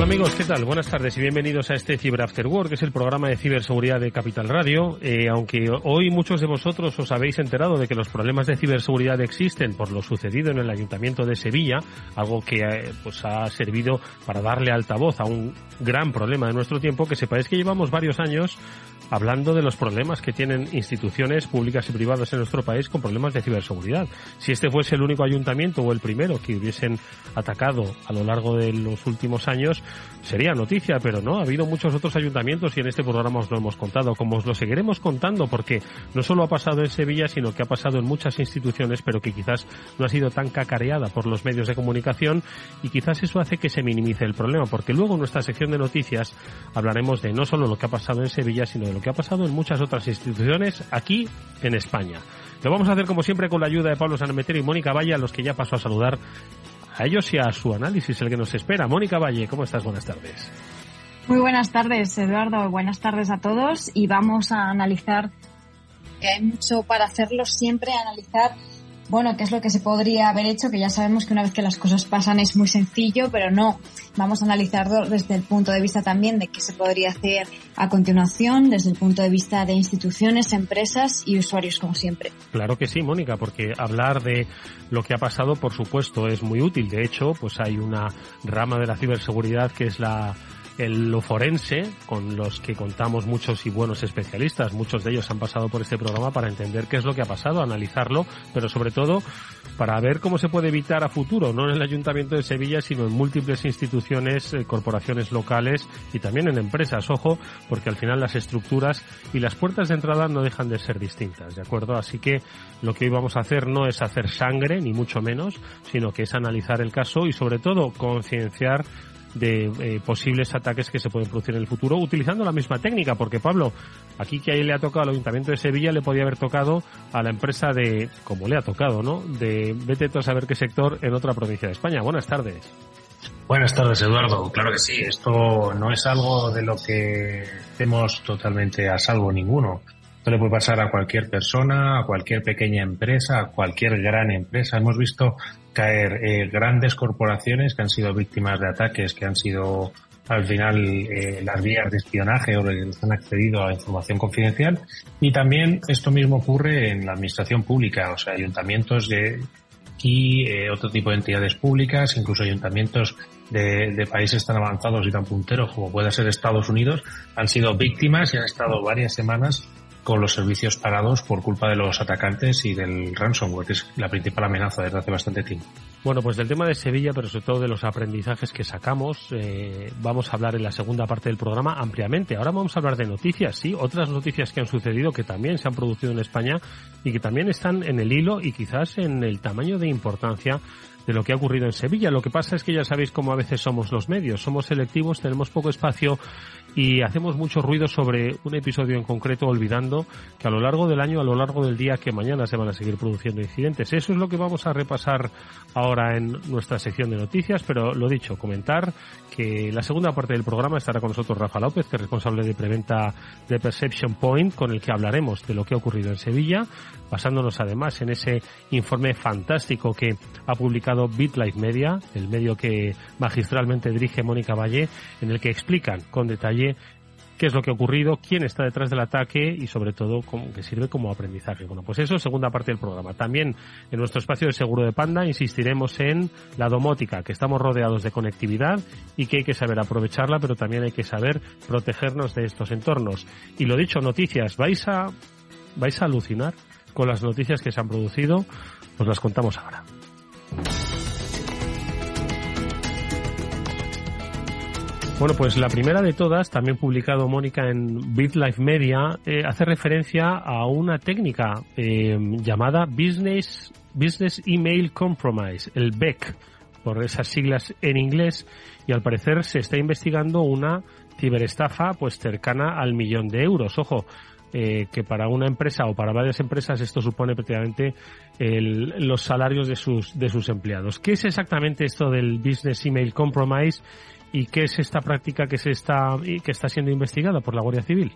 Hola amigos, ¿qué tal? Buenas tardes y bienvenidos a este Cyber After Work, que es el programa de ciberseguridad de Capital Radio. Eh, aunque hoy muchos de vosotros os habéis enterado de que los problemas de ciberseguridad existen por lo sucedido en el Ayuntamiento de Sevilla, algo que eh, pues ha servido para darle altavoz a un gran problema de nuestro tiempo, que sepáis que llevamos varios años hablando de los problemas que tienen instituciones públicas y privadas en nuestro país con problemas de ciberseguridad. Si este fuese el único ayuntamiento o el primero que hubiesen atacado a lo largo de los últimos años, sería noticia, pero no, ha habido muchos otros ayuntamientos y en este programa os lo hemos contado, como os lo seguiremos contando, porque no solo ha pasado en Sevilla, sino que ha pasado en muchas instituciones, pero que quizás no ha sido tan cacareada por los medios de comunicación y quizás eso hace que se minimice el problema, porque luego en nuestra sección de noticias hablaremos de no solo lo que ha pasado en Sevilla, sino de lo que ha pasado en muchas otras instituciones aquí en España. Lo vamos a hacer como siempre con la ayuda de Pablo Sanemeterio y Mónica Valle, a los que ya paso a saludar a ellos y a su análisis, el que nos espera. Mónica Valle, ¿cómo estás? Buenas tardes. Muy buenas tardes, Eduardo. Buenas tardes a todos y vamos a analizar, que hay mucho para hacerlo siempre, analizar bueno, qué es lo que se podría haber hecho, que ya sabemos que una vez que las cosas pasan es muy sencillo, pero no. Vamos a analizarlo desde el punto de vista también de qué se podría hacer a continuación, desde el punto de vista de instituciones, empresas y usuarios, como siempre. Claro que sí, Mónica, porque hablar de lo que ha pasado, por supuesto, es muy útil. De hecho, pues hay una rama de la ciberseguridad que es la el lo forense, con los que contamos muchos y buenos especialistas. Muchos de ellos han pasado por este programa para entender qué es lo que ha pasado, analizarlo, pero sobre todo para ver cómo se puede evitar a futuro, no en el Ayuntamiento de Sevilla, sino en múltiples instituciones, eh, corporaciones locales y también en empresas. Ojo, porque al final las estructuras y las puertas de entrada no dejan de ser distintas, ¿de acuerdo? Así que lo que hoy vamos a hacer no es hacer sangre, ni mucho menos, sino que es analizar el caso y sobre todo concienciar de eh, posibles ataques que se pueden producir en el futuro utilizando la misma técnica, porque Pablo, aquí que ahí le ha tocado al Ayuntamiento de Sevilla, le podía haber tocado a la empresa de, como le ha tocado, ¿no? De vete a saber qué sector en otra provincia de España. Buenas tardes. Buenas tardes, Eduardo. Claro que sí, esto no es algo de lo que estemos totalmente a salvo ninguno. Esto le puede pasar a cualquier persona, a cualquier pequeña empresa, a cualquier gran empresa. Hemos visto caer eh, grandes corporaciones que han sido víctimas de ataques, que han sido al final eh, las vías de espionaje o que han accedido a información confidencial. Y también esto mismo ocurre en la administración pública, o sea, ayuntamientos de, y eh, otro tipo de entidades públicas, incluso ayuntamientos de, de, países tan avanzados y tan punteros como puede ser Estados Unidos, han sido víctimas y han estado varias semanas con los servicios parados por culpa de los atacantes y del ransomware, que es la principal amenaza desde hace bastante tiempo. Bueno, pues del tema de Sevilla, pero sobre todo de los aprendizajes que sacamos, eh, vamos a hablar en la segunda parte del programa ampliamente. Ahora vamos a hablar de noticias, sí, otras noticias que han sucedido, que también se han producido en España y que también están en el hilo y quizás en el tamaño de importancia de lo que ha ocurrido en Sevilla. Lo que pasa es que ya sabéis cómo a veces somos los medios, somos selectivos, tenemos poco espacio y hacemos mucho ruido sobre un episodio en concreto olvidando que a lo largo del año, a lo largo del día, que mañana se van a seguir produciendo incidentes. Eso es lo que vamos a repasar ahora en nuestra sección de noticias, pero lo dicho, comentar que la segunda parte del programa estará con nosotros Rafa López, que es responsable de preventa de Perception Point, con el que hablaremos de lo que ha ocurrido en Sevilla, basándonos además en ese informe fantástico que ha publicado BitLife Media, el medio que magistralmente dirige Mónica Valle, en el que explican con detalle qué es lo que ha ocurrido, quién está detrás del ataque y sobre todo que sirve como aprendizaje. Bueno, pues eso, segunda parte del programa. También en nuestro espacio de seguro de Panda insistiremos en la domótica, que estamos rodeados de conectividad y que hay que saber aprovecharla, pero también hay que saber protegernos de estos entornos. Y lo dicho, noticias, vais a, vais a alucinar con las noticias que se han producido, os las contamos ahora. Bueno, pues la primera de todas, también publicado Mónica en BitLife Media, eh, hace referencia a una técnica eh, llamada Business, Email Compromise, el BEC, por esas siglas en inglés, y al parecer se está investigando una ciberestafa pues cercana al millón de euros. Ojo, eh, que para una empresa o para varias empresas esto supone prácticamente los salarios de sus, de sus empleados. ¿Qué es exactamente esto del Business Email Compromise ¿Y qué es esta práctica que se está que está siendo investigada por la Guardia Civil?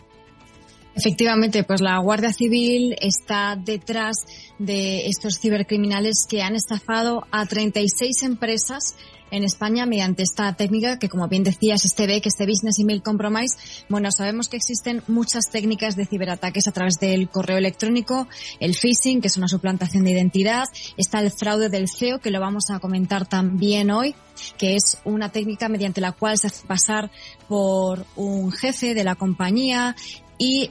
Efectivamente, pues la Guardia Civil está detrás de estos cibercriminales que han estafado a 36 empresas en España mediante esta técnica que, como bien decías, este BEC, este Business Email Compromise. Bueno, sabemos que existen muchas técnicas de ciberataques a través del correo electrónico, el phishing, que es una suplantación de identidad, está el fraude del CEO, que lo vamos a comentar también hoy, que es una técnica mediante la cual se hace pasar por un jefe de la compañía y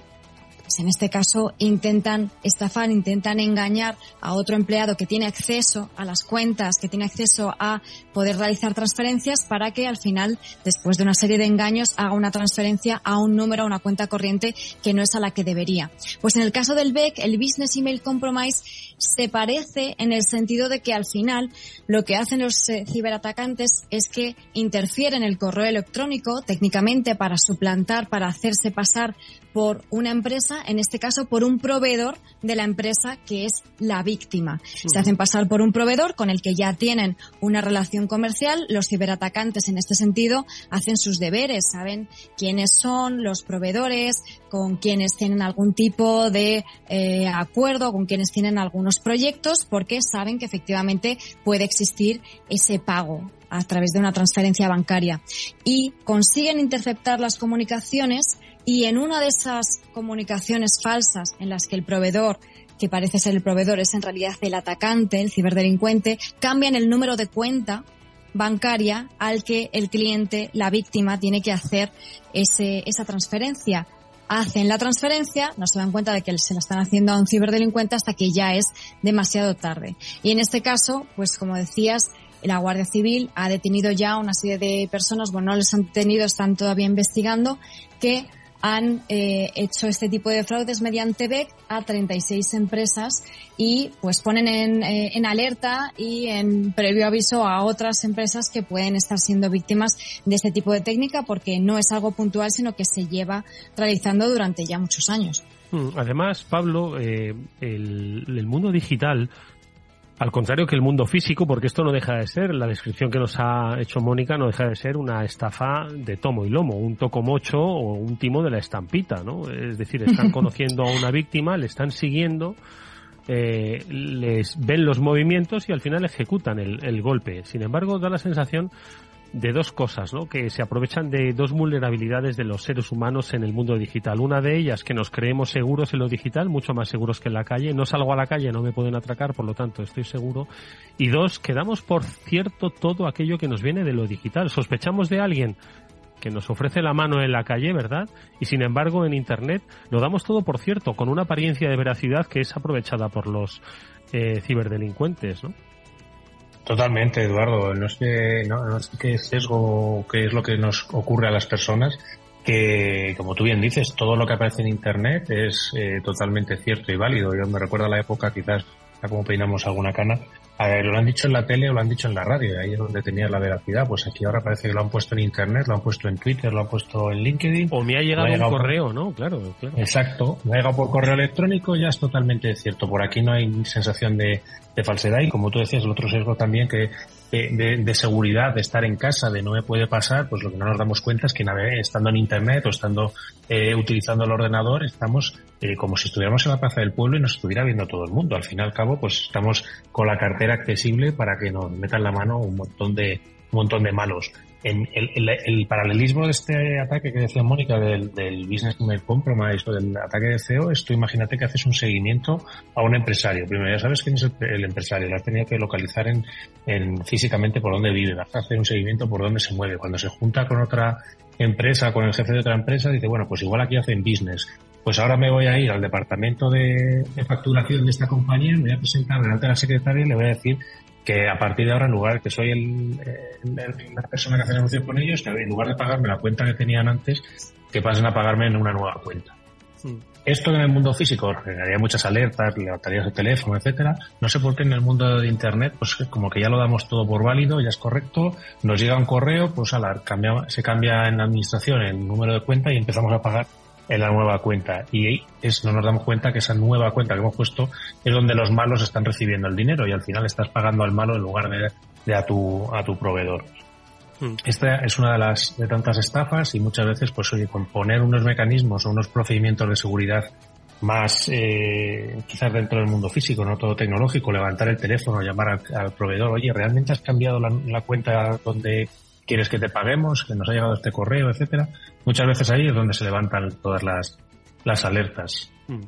pues en este caso intentan estafar, intentan engañar a otro empleado que tiene acceso a las cuentas, que tiene acceso a poder realizar transferencias para que al final, después de una serie de engaños, haga una transferencia a un número, a una cuenta corriente que no es a la que debería. Pues en el caso del BEC, el Business Email Compromise se parece en el sentido de que al final lo que hacen los eh, ciberatacantes es que interfieren el correo electrónico técnicamente para suplantar, para hacerse pasar por una empresa, en este caso por un proveedor de la empresa que es la víctima. Se hacen pasar por un proveedor con el que ya tienen una relación comercial. Los ciberatacantes en este sentido hacen sus deberes, saben quiénes son los proveedores, con quienes tienen algún tipo de eh, acuerdo, con quienes tienen algunos proyectos, porque saben que efectivamente puede existir ese pago a través de una transferencia bancaria y consiguen interceptar las comunicaciones y en una de esas comunicaciones falsas en las que el proveedor que parece ser el proveedor es en realidad el atacante, el ciberdelincuente, cambian el número de cuenta bancaria al que el cliente, la víctima, tiene que hacer ese, esa transferencia. Hacen la transferencia, no se dan cuenta de que se la están haciendo a un ciberdelincuente hasta que ya es demasiado tarde. Y en este caso, pues como decías, la Guardia Civil ha detenido ya una serie de personas, bueno, no les han detenido, están todavía investigando, que han eh, hecho este tipo de fraudes mediante BEC a 36 empresas y pues ponen en, eh, en, alerta y en previo aviso a otras empresas que pueden estar siendo víctimas de este tipo de técnica porque no es algo puntual sino que se lleva realizando durante ya muchos años. Mm, además, Pablo, eh, el, el mundo digital al contrario que el mundo físico, porque esto no deja de ser, la descripción que nos ha hecho Mónica no deja de ser una estafa de tomo y lomo, un tocomocho o un timo de la estampita, ¿no? Es decir, están conociendo a una víctima, le están siguiendo, eh, les ven los movimientos y al final ejecutan el, el golpe. Sin embargo, da la sensación de dos cosas, ¿no? Que se aprovechan de dos vulnerabilidades de los seres humanos en el mundo digital. Una de ellas, que nos creemos seguros en lo digital, mucho más seguros que en la calle. No salgo a la calle, no me pueden atracar, por lo tanto estoy seguro. Y dos, que damos por cierto todo aquello que nos viene de lo digital. Sospechamos de alguien que nos ofrece la mano en la calle, ¿verdad? Y sin embargo en Internet lo damos todo por cierto, con una apariencia de veracidad que es aprovechada por los eh, ciberdelincuentes, ¿no? Totalmente, Eduardo. No sé, no, no sé qué sesgo, qué es lo que nos ocurre a las personas, que, como tú bien dices, todo lo que aparece en Internet es eh, totalmente cierto y válido. Yo me recuerdo a la época, quizás, a como peinamos alguna cana, lo han dicho en la tele o lo han dicho en la radio, ahí es donde tenía la veracidad. Pues aquí ahora parece que lo han puesto en Internet, lo han puesto en Twitter, lo han puesto en LinkedIn. O me ha llegado, un correo, ¿no? Claro, claro. Exacto, me ha llegado por correo electrónico, ya es totalmente cierto. Por aquí no hay sensación de, de falsedad y como tú decías, el otro sesgo también que de, seguridad, de estar en casa, de no me puede pasar, pues lo que no nos damos cuenta es que estando en Internet o estando eh, utilizando el ordenador, estamos eh, como si estuviéramos en la plaza del pueblo y nos estuviera viendo todo el mundo. Al fin y al cabo, pues estamos con la cartera accesible para que nos metan la mano un montón de, montón de malos. En el, paralelismo de este ataque que decía Mónica del, del Business Email Compromise o del ataque de CEO es tú imagínate que haces un seguimiento a un empresario. Primero ya sabes quién es el, empresario, lo has tenido que localizar en, en físicamente por dónde vive, vas a hacer un seguimiento por dónde se mueve. Cuando se junta con otra empresa, con el jefe de otra empresa, dice, bueno, pues igual aquí hacen business pues ahora me voy a ir al departamento de, facturación de esta compañía, me voy a presentar delante de la secretaria y le voy a decir que a partir de ahora, en lugar que soy el, la persona que hace negocios con ellos, que en lugar de pagarme la cuenta que tenían antes, que pasen a pagarme en una nueva cuenta. Esto en el mundo físico generaría muchas alertas, levantarías el teléfono, etcétera. No sé por qué en el mundo de internet, pues como que ya lo damos todo por válido, ya es correcto, nos llega un correo, pues ala, cambia, se cambia en la administración el número de cuenta y empezamos a pagar en la nueva cuenta. Y es, no nos damos cuenta que esa nueva cuenta que hemos puesto es donde los malos están recibiendo el dinero y al final estás pagando al malo en lugar de, a, tu, a tu proveedor. Hmm. Esta es una de las de tantas estafas y muchas veces, pues oye, con poner unos mecanismos o unos procedimientos de seguridad más eh, quizás dentro del mundo físico, no todo tecnológico, levantar el teléfono, llamar al, proveedor, oye, ¿realmente has cambiado la, la cuenta donde quieres que te paguemos, que nos ha llegado este correo, etcétera. Muchas veces ahí es donde se levantan todas las, las alertas. Hmm.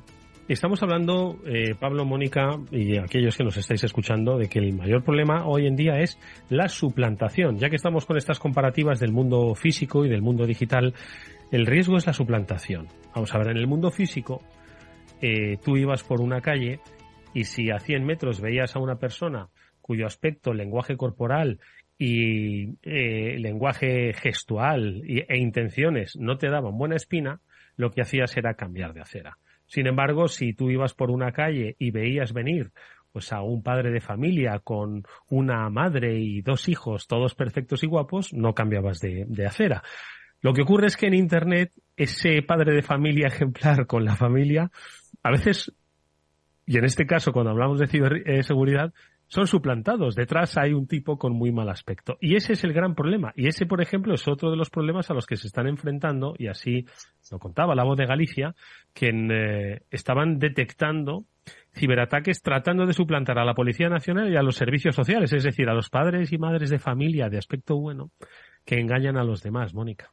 Estamos hablando, eh, Pablo, Mónica y aquellos que nos estáis escuchando, de que el mayor problema hoy en día es la suplantación. Ya que estamos con estas comparativas del mundo físico y del mundo digital, el riesgo es la suplantación. Vamos a ver, en el mundo físico, eh, tú ibas por una calle y si a 100 metros veías a una persona cuyo aspecto, lenguaje corporal y eh, lenguaje gestual e intenciones no te daban buena espina, lo que hacías era cambiar de acera. Sin embargo, si tú ibas por una calle y veías venir pues a un padre de familia con una madre y dos hijos, todos perfectos y guapos, no cambiabas de, de acera. Lo que ocurre es que en Internet, ese padre de familia ejemplar con la familia, a veces, y en este caso cuando hablamos de ciberseguridad, son suplantados. Detrás hay un tipo con muy mal aspecto. Y ese es el gran problema. Y ese, por ejemplo, es otro de los problemas a los que se están enfrentando, y así lo contaba la voz de Galicia, que eh, estaban detectando ciberataques tratando de suplantar a la Policía Nacional y a los servicios sociales, es decir, a los padres y madres de familia de aspecto bueno que engañan a los demás, Mónica.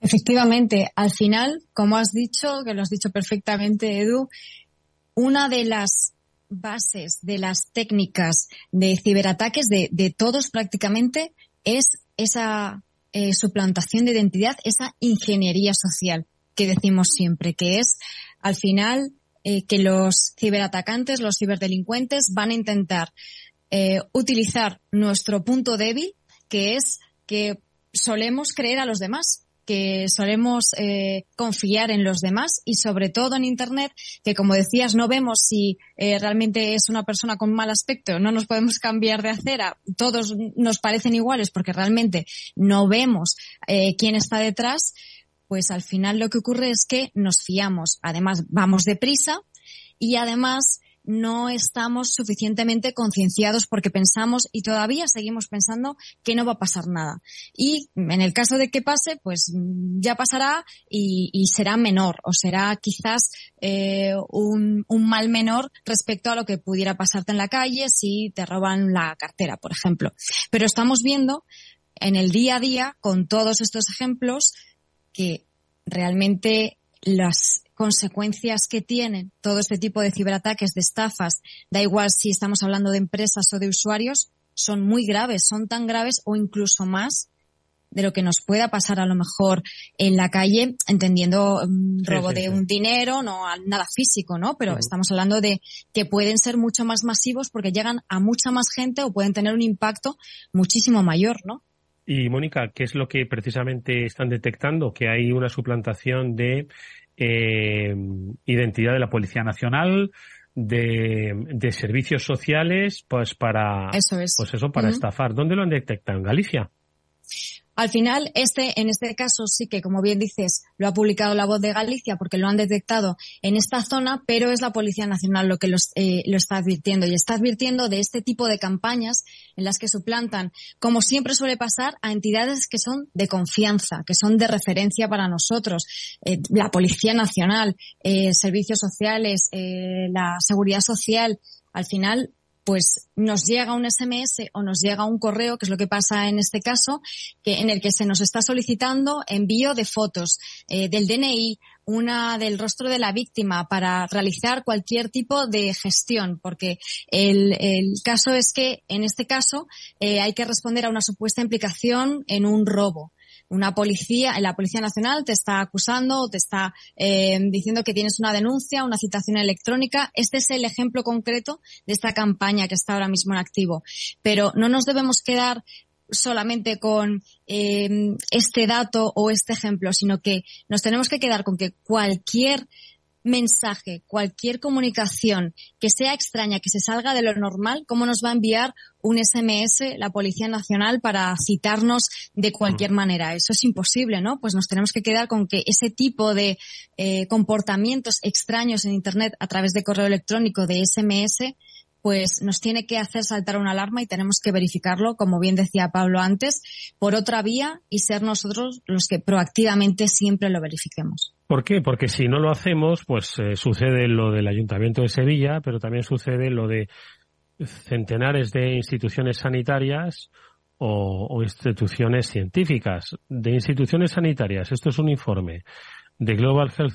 Efectivamente, al final, como has dicho, que lo has dicho perfectamente, Edu, una de las bases de las técnicas de ciberataques de, de todos prácticamente es esa eh, suplantación de identidad, esa ingeniería social que decimos siempre, que es al final eh, que los ciberatacantes, los ciberdelincuentes van a intentar eh, utilizar nuestro punto débil, que es que solemos creer a los demás que solemos eh, confiar en los demás y sobre todo en Internet, que como decías, no vemos si eh, realmente es una persona con mal aspecto, no nos podemos cambiar de acera, todos nos parecen iguales porque realmente no vemos eh, quién está detrás, pues al final lo que ocurre es que nos fiamos, además vamos deprisa y además no estamos suficientemente concienciados porque pensamos y todavía seguimos pensando que no va a pasar nada. Y en el caso de que pase, pues ya pasará y, será menor o será quizás eh, un, un, mal menor respecto a lo que pudiera pasarte en la calle si te roban la cartera, por ejemplo. Pero estamos viendo en el día a día con todos estos ejemplos que realmente las consecuencias que tienen todo este tipo de ciberataques, de estafas, da igual si estamos hablando de empresas o de usuarios, son muy graves, son tan graves o incluso más de lo que nos pueda pasar a lo mejor en la calle, entendiendo mm, robo de un dinero, no nada físico, ¿no? Pero estamos hablando de que pueden ser mucho más masivos porque llegan a mucha más gente o pueden tener un impacto muchísimo mayor, ¿no? Y Mónica, ¿qué es lo que precisamente están detectando? Que hay una suplantación de eh, identidad de la Policía Nacional, de, de, servicios sociales, pues para, eso es. pues eso, para estafar. ¿Dónde lo han detectado? ¿En Galicia? Al final, este, en este caso sí que, como bien dices, lo ha publicado la voz de Galicia porque lo han detectado en esta zona, pero es la Policía Nacional lo que eh, lo está advirtiendo y está advirtiendo de este tipo de campañas en las que suplantan, como siempre suele pasar, a entidades que son de confianza, que son de referencia para nosotros, eh, la Policía Nacional, eh, servicios sociales, la seguridad social. Al final, pues nos llega un SMS o nos llega un correo, que es lo que pasa en este caso, que en el que se nos está solicitando envío de fotos eh, del DNI, una del rostro de la víctima para realizar cualquier tipo de gestión, porque el, el caso es que en este caso eh, hay que responder a una supuesta implicación en un robo una policía, la Policía Nacional te está acusando o te está eh, diciendo que tienes una denuncia, una citación electrónica. Este es el ejemplo concreto de esta campaña que está ahora mismo en activo. Pero no nos debemos quedar solamente con eh, este dato o este ejemplo, sino que nos tenemos que quedar con que cualquier mensaje, cualquier comunicación que sea extraña, que se salga de lo normal, ¿cómo nos va a enviar un SMS la Policía Nacional para citarnos de cualquier manera? Eso es imposible, ¿no? Pues nos tenemos que quedar con que ese tipo de eh, comportamientos extraños en Internet a través de correo electrónico, de SMS, pues nos tiene que hacer saltar una alarma y tenemos que verificarlo, como bien decía Pablo antes, por otra vía y ser nosotros los que proactivamente siempre lo verifiquemos. ¿Por qué? Porque si no lo hacemos, pues eh, sucede lo del Ayuntamiento de Sevilla, pero también sucede lo de centenares de instituciones sanitarias o, instituciones científicas. De instituciones sanitarias, esto es un informe de Global Health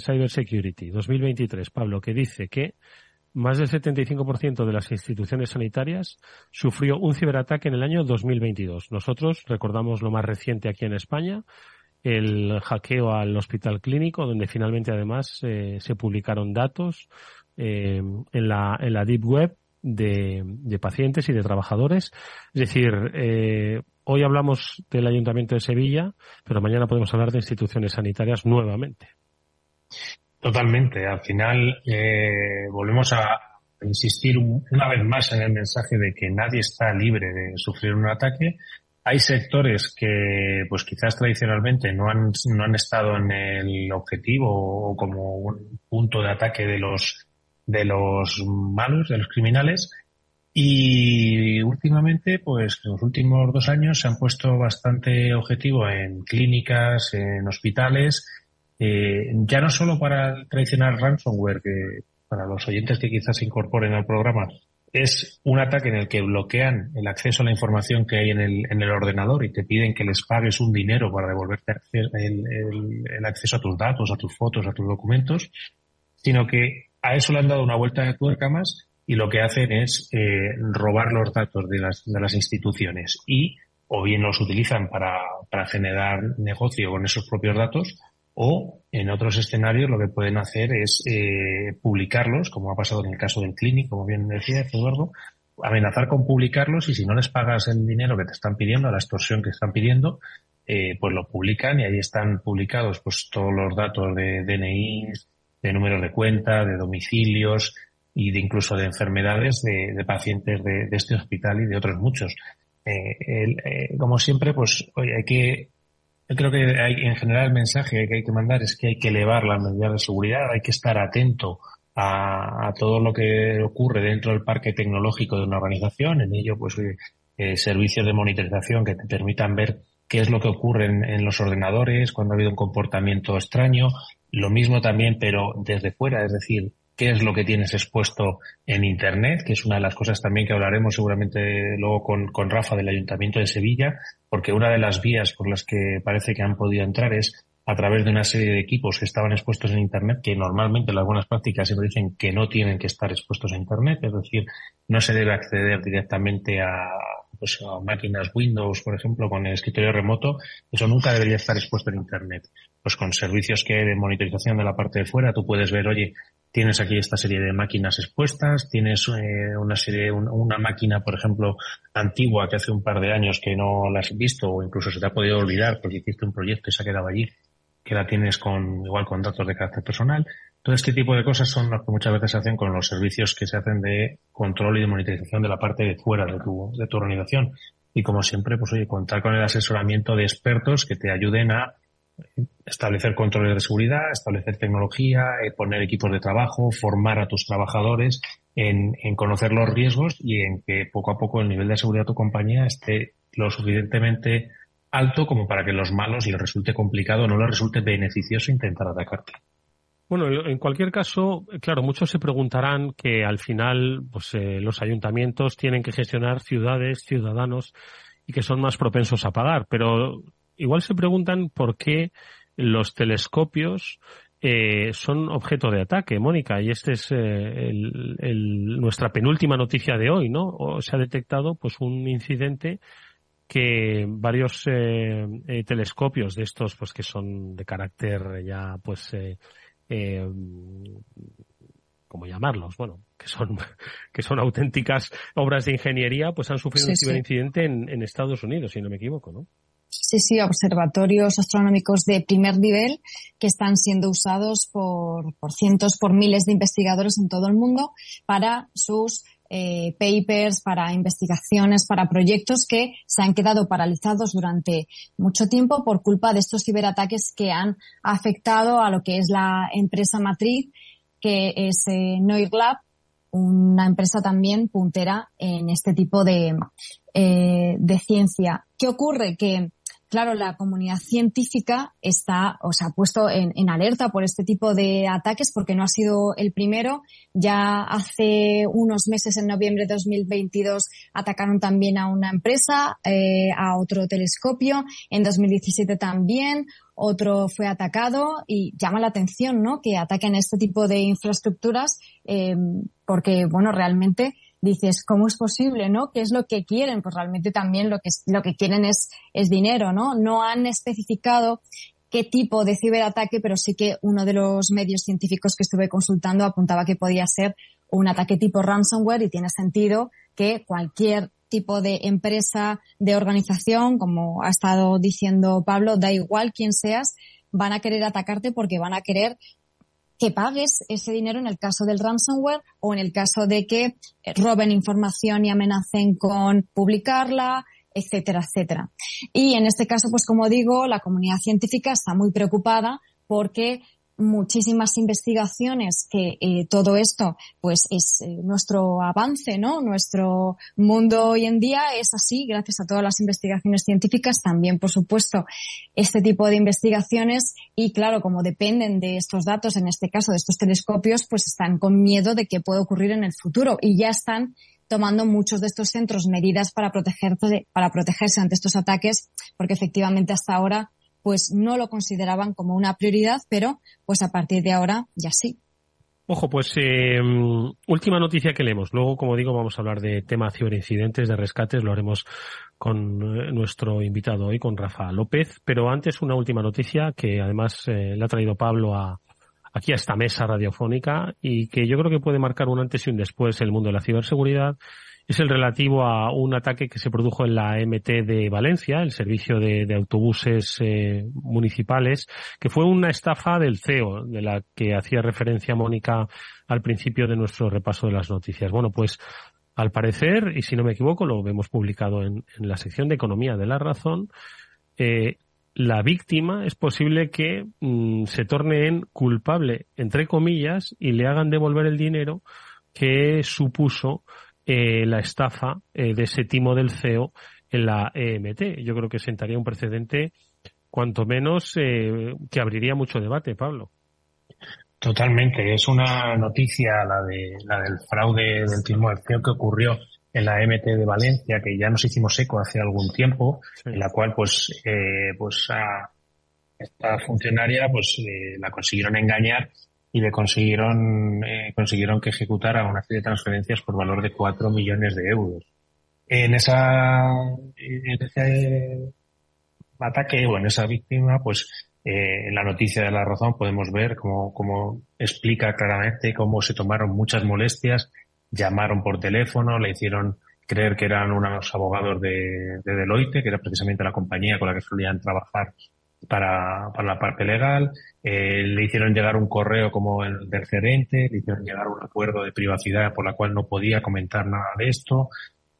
Cyber Security 2023, Pablo, que dice que más del 75% de las instituciones sanitarias sufrió un ciberataque en el año 2022. Nosotros recordamos lo más reciente aquí en España, el hackeo al hospital clínico, donde finalmente además eh, se publicaron datos eh, en, la, Deep Web de, de pacientes y de trabajadores. Es decir, eh, hoy hablamos del Ayuntamiento de Sevilla, pero mañana podemos hablar de instituciones sanitarias nuevamente. Totalmente. Al final eh, volvemos a insistir una vez más en el mensaje de que nadie está libre de sufrir un ataque. Hay sectores que, pues quizás tradicionalmente no han, no han estado en el objetivo o como un punto de ataque de los, de los malos, de los criminales. Y últimamente, pues en los últimos dos años se han puesto bastante objetivo en clínicas, en hospitales, eh, ya no solo para el tradicional ransomware, que para los oyentes que quizás se incorporen al programa, es un ataque en el que bloquean el acceso a la información que hay en el, en el ordenador y te piden que les pagues un dinero para devolverte el, acceso a tus datos, a tus fotos, a tus documentos, sino que a eso le han dado una vuelta de tuerca más y lo que hacen es eh, robar los datos de las, de las instituciones. Y o bien los utilizan para generar negocio con esos propios datos o en otros escenarios lo que pueden hacer es eh, publicarlos, como ha pasado en el caso del clínico, como bien decía Eduardo, amenazar con publicarlos y si no les pagas el dinero que te están pidiendo, la extorsión que están pidiendo, eh, pues lo publican y ahí están publicados pues todos los datos de DNI, de números de cuenta, de domicilios y de incluso de enfermedades de, pacientes de, este hospital y de otros muchos. Eh, como siempre, pues hay que yo creo que hay, en general el mensaje que hay que mandar es que hay que elevar las medidas de seguridad, hay que estar atento a, todo lo que ocurre dentro del parque tecnológico de una organización, en ello pues eh, servicios de monitorización que te permitan ver qué es lo que ocurre en, los ordenadores, cuando ha habido un comportamiento extraño, lo mismo también pero desde fuera, es decir, qué es lo que tienes expuesto en Internet, que es una de las cosas también que hablaremos seguramente luego con, con Rafa del Ayuntamiento de Sevilla, porque una de las vías por las que parece que han podido entrar es a través de una serie de equipos que estaban expuestos en Internet, que normalmente las buenas prácticas siempre dicen que no tienen que estar expuestos a Internet, es decir, no se debe acceder directamente a, pues, a máquinas Windows, por ejemplo, con el escritorio remoto, eso nunca debería estar expuesto en Internet. Pues con servicios que de monitorización de la parte de fuera, tú puedes ver, oye, tienes aquí esta serie de máquinas expuestas, tienes eh, una serie, una máquina, por ejemplo, antigua que hace un par de años que no la has visto o incluso se te ha podido olvidar porque hiciste un proyecto y se ha quedado allí, que la tienes con, igual con datos de carácter personal. Todo este tipo de cosas son las que muchas veces se hacen con los servicios que se hacen de control y de monitorización de la parte de fuera de tu, de tu organización. Y como siempre, pues oye, contar con el asesoramiento de expertos que te ayuden a establecer controles de seguridad, establecer tecnología, eh, poner equipos de trabajo, formar a tus trabajadores en, conocer los riesgos y en que poco a poco el nivel de seguridad de tu compañía esté lo suficientemente alto como para que los malos, y les resulte complicado, no les resulte beneficioso intentar atacarte. Bueno, en cualquier caso, claro, muchos se preguntarán que al final, pues eh, los ayuntamientos tienen que gestionar ciudades, ciudadanos y que son más propensos a pagar, pero igual se preguntan por qué los telescopios eh, son objeto de ataque, Mónica, y esta es eh, nuestra penúltima noticia de hoy, ¿no? Se ha detectado pues un incidente que varios eh, telescopios de estos, pues que son de carácter ya, pues, eh, ¿cómo llamarlos? Bueno, que son, que son auténticas obras de ingeniería, pues han sufrido un ciberincidente en, en Estados Unidos, si no me equivoco, ¿no? Sí, sí, observatorios astronómicos de primer nivel que están siendo usados por, por cientos, por miles de investigadores en todo el mundo para sus eh, papers, para investigaciones, para proyectos que se han quedado paralizados durante mucho tiempo por culpa de estos ciberataques que han afectado a lo que es la empresa matriz, que es eh, Noirlab, una empresa también puntera en este tipo de, eh, de ciencia. ¿Qué ocurre? Que claro, la comunidad científica está, o sea, ha puesto en, alerta por este tipo de ataques porque no ha sido el primero. Ya hace unos meses, en noviembre de 2022, atacaron también a una empresa, eh, a otro telescopio. En 2017 también otro fue atacado y llama la atención, ¿no? Que ataquen este tipo de infraestructuras eh, porque, bueno, realmente dices, ¿cómo es posible, no? ¿Qué es lo que quieren? Pues realmente también lo que, lo que quieren es, es dinero, ¿no? No han especificado qué tipo de ciberataque, pero sí que uno de los medios científicos que estuve consultando apuntaba que podía ser un ataque tipo ransomware y tiene sentido que cualquier tipo de empresa, de organización, como ha estado diciendo Pablo, da igual quién seas, van a querer atacarte porque van a querer que pagues ese dinero en el caso del ransomware o en el caso de que eh, roben información y amenacen con publicarla, etcétera, etcétera. Y en este caso, pues como digo, la comunidad científica está muy preocupada porque muchísimas investigaciones que eh, todo esto pues es eh, nuestro avance no nuestro mundo hoy en día es así gracias a todas las investigaciones científicas también por supuesto este tipo de investigaciones. Y claro como dependen de estos datos en este caso de estos telescopios pues están con miedo de que pueda ocurrir en el futuro. Y ya están tomando muchos de estos centros medidas para protegerse, para protegerse ante estos ataques porque efectivamente hasta ahora pues no lo consideraban como una prioridad, pero pues a partir de ahora ya sí. Ojo, pues eh, última noticia que leemos. Luego, como digo, vamos a hablar de tema ciberincidentes, de rescates. Lo haremos con eh, nuestro invitado hoy, con Rafa López. Pero antes, una última noticia que además eh, le ha traído Pablo a, aquí a esta mesa radiofónica y que yo creo que puede marcar un antes y un después el mundo de la ciberseguridad es el relativo a un ataque que se produjo en la MT de Valencia, el servicio de, autobuses eh, municipales, que fue una estafa del CEO, de la que hacía referencia Mónica al principio de nuestro repaso de las noticias. Bueno, pues al parecer, y si no me equivoco, lo hemos publicado en, la sección de Economía de la Razón, eh, la víctima es posible que mm, se torne en culpable, entre comillas, y le hagan devolver el dinero que supuso eh, la estafa eh, de ese timo del CEO en la EMT. Yo creo que sentaría un precedente, cuanto menos, eh, que abriría mucho debate, Pablo. Totalmente. Es una noticia la de la del fraude del timo del CEO que ocurrió en la EMT de Valencia, que ya nos hicimos eco hace algún tiempo, en la cual, pues, pues a esta funcionaria, pues, la consiguieron engañar y le consiguieron, eh, consiguieron que ejecutara una serie de transferencias por valor de 4 millones de euros. En esa, en ese ataque o en esa víctima, pues eh, en la noticia de la razón podemos ver cómo, cómo explica claramente cómo se tomaron muchas molestias, llamaron por teléfono, le hicieron creer que eran unos abogados de, de Deloitte, que era precisamente la compañía con la que solían trabajar para, para la parte legal, eh, le hicieron llegar un correo como el del gerente, le hicieron llegar un acuerdo de privacidad por la cual no podía comentar nada de esto.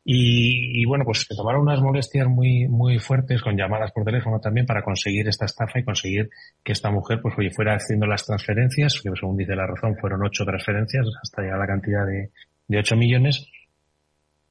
Y, bueno, pues se tomaron unas molestias muy, muy fuertes con llamadas por teléfono también para conseguir esta estafa y conseguir que esta mujer pues oye, fuera haciendo las transferencias, que según dice la razón fueron ocho transferencias hasta llegar a la cantidad de, de ocho millones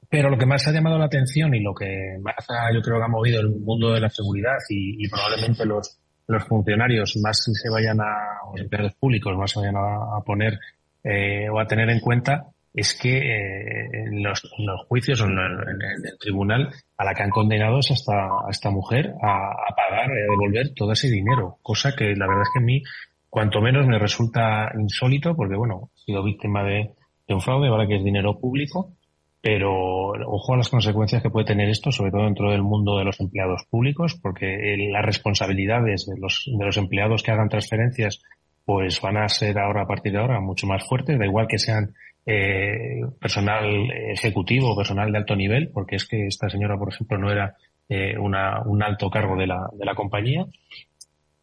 pero lo que más ha llamado la atención y lo que más ha, yo creo que ha movido el mundo de la seguridad y, probablemente los, los funcionarios más se vayan a los empleados públicos más se vayan a, poner eh, o a tener en cuenta es que eh, en, los, juicios o en, el tribunal a la que han condenado es a esta, mujer a, pagar, a devolver todo ese dinero, cosa que la verdad es que a mí cuanto menos me resulta insólito porque bueno, he sido víctima de, un fraude, ahora que es dinero público, pero ojo a las consecuencias que puede tener esto, sobre todo dentro del mundo de los empleados públicos, porque las responsabilidades de los, de los empleados que hagan transferencias pues van a ser ahora a partir de ahora mucho más fuertes, da igual que sean eh, personal ejecutivo, personal de alto nivel, porque es que esta señora, por ejemplo, no era eh, una, un alto cargo de la, de la compañía.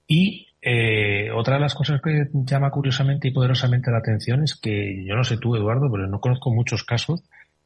Y eh, otra de las cosas que llama curiosamente y poderosamente la atención es que yo no sé tú, Eduardo, pero no conozco muchos casos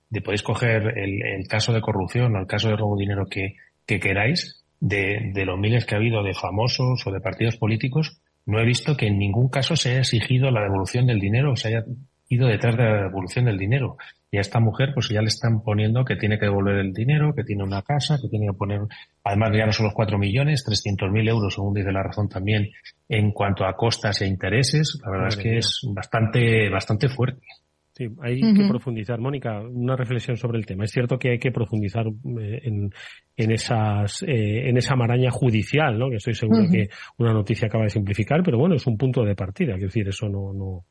de podéis coger el, el caso de corrupción o el caso de robo de dinero que, que queráis, de, de los miles que ha habido de famosos o de partidos políticos, no he visto que en ningún caso se haya exigido la devolución del dinero o se haya ido detrás de la devolución del dinero. Y a esta mujer, pues ya le están poniendo que tiene que devolver el dinero, que tiene una casa, que tiene que poner, además ya no son los cuatro millones, trescientos mil euros, según dice la razón también, en cuanto a costas e intereses. La verdad es que es bastante, bastante fuerte. Sí, hay que profundizar. Mónica, una reflexión sobre el tema. Es cierto que hay que profundizar eh, en, en esas eh, en esa maraña judicial, ¿no? Que estoy seguro que una noticia acaba de simplificar, pero bueno, es un punto de partida. Es decir, eso no no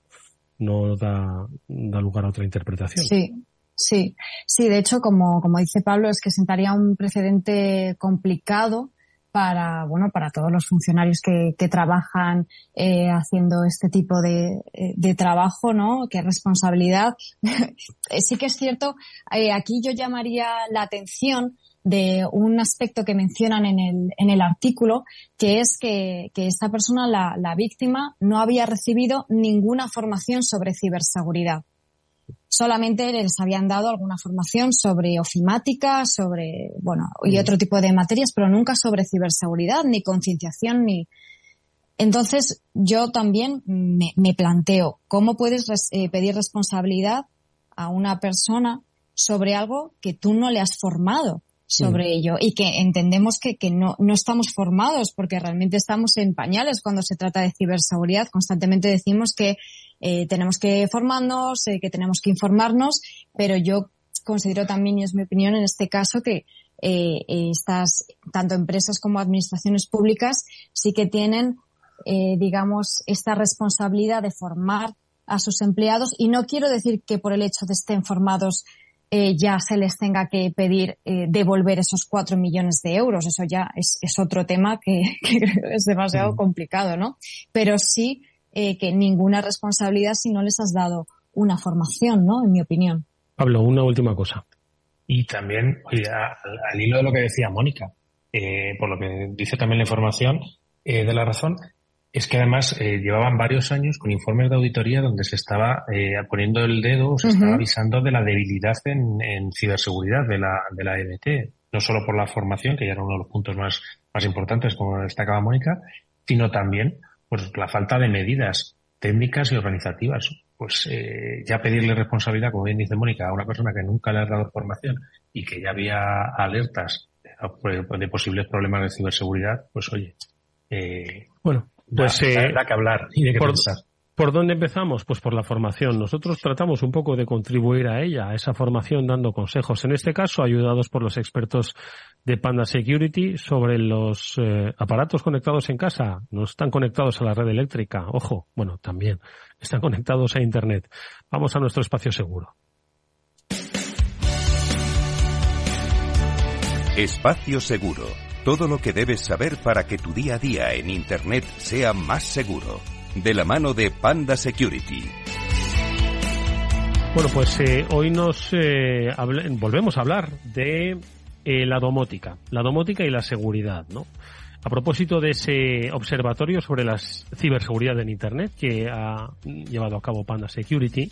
no da, da lugar a otra interpretación. Sí, sí, sí. De hecho, como, como dice Pablo, es que sentaría un precedente complicado para bueno para todos los funcionarios que, que trabajan eh, haciendo este tipo de, de, trabajo no qué responsabilidad sí que es cierto eh, aquí yo llamaría la atención de un aspecto que mencionan en el, en el artículo, que es que, que esta persona, la, la, víctima, no había recibido ninguna formación sobre ciberseguridad. Solamente les habían dado alguna formación sobre ofimática, sobre, bueno, y otro tipo de materias, pero nunca sobre ciberseguridad, ni concienciación, ni. Entonces, yo también me, me planteo, ¿cómo puedes eh, pedir responsabilidad a una persona sobre algo que tú no le has formado? Sobre ello y que entendemos que, que no, no estamos formados porque realmente estamos en pañales cuando se trata de ciberseguridad. Constantemente decimos que eh, tenemos que formarnos, eh, que tenemos que informarnos, pero yo considero también, y es mi opinión en este caso, que eh, estas, tanto empresas como administraciones públicas, sí que tienen, digamos, esta responsabilidad de formar a sus empleados. Y no quiero decir que por el hecho de estén formados eh, ya se les tenga que pedir eh, devolver esos cuatro millones de euros. Eso ya es, es otro tema que, que, es demasiado complicado, ¿no? Pero sí eh, que ninguna responsabilidad si no les has dado una formación, ¿no? En mi opinión. Pablo, una última cosa. Y también, oye, al, hilo de lo que decía Mónica, eh, por lo que dice también la información eh, de la razón, es que además eh, llevaban varios años con informes de auditoría donde se estaba eh, poniendo el dedo o se estaba avisando de la debilidad en, ciberseguridad de la, de la EBT. No solo por la formación, que ya era uno de los puntos más, más importantes, como destacaba Mónica, sino también pues la falta de medidas técnicas y organizativas. Pues eh, ya pedirle responsabilidad, como bien dice Mónica, a una persona que nunca le ha dado formación y que ya había alertas de, posibles problemas de ciberseguridad, pues oye. Eh, bueno, pues eh, que hablar y de qué por, pensar. ¿Por dónde empezamos? Pues por la formación. Nosotros tratamos un poco de contribuir a ella, a esa formación, dando consejos. En este caso, ayudados por los expertos de Panda Security sobre los eh, aparatos conectados en casa. No están conectados a la red eléctrica. Ojo, bueno, también están conectados a Internet. Vamos a nuestro espacio seguro. Espacio seguro todo lo que debes saber para que tu día a día en Internet sea más seguro. De la mano de Panda Security. Bueno, pues eh, hoy nos eh, volvemos a hablar de eh, la domótica, la domótica y la seguridad, ¿no? A propósito de ese observatorio sobre la ciberseguridad en Internet que ha llevado a cabo Panda Security,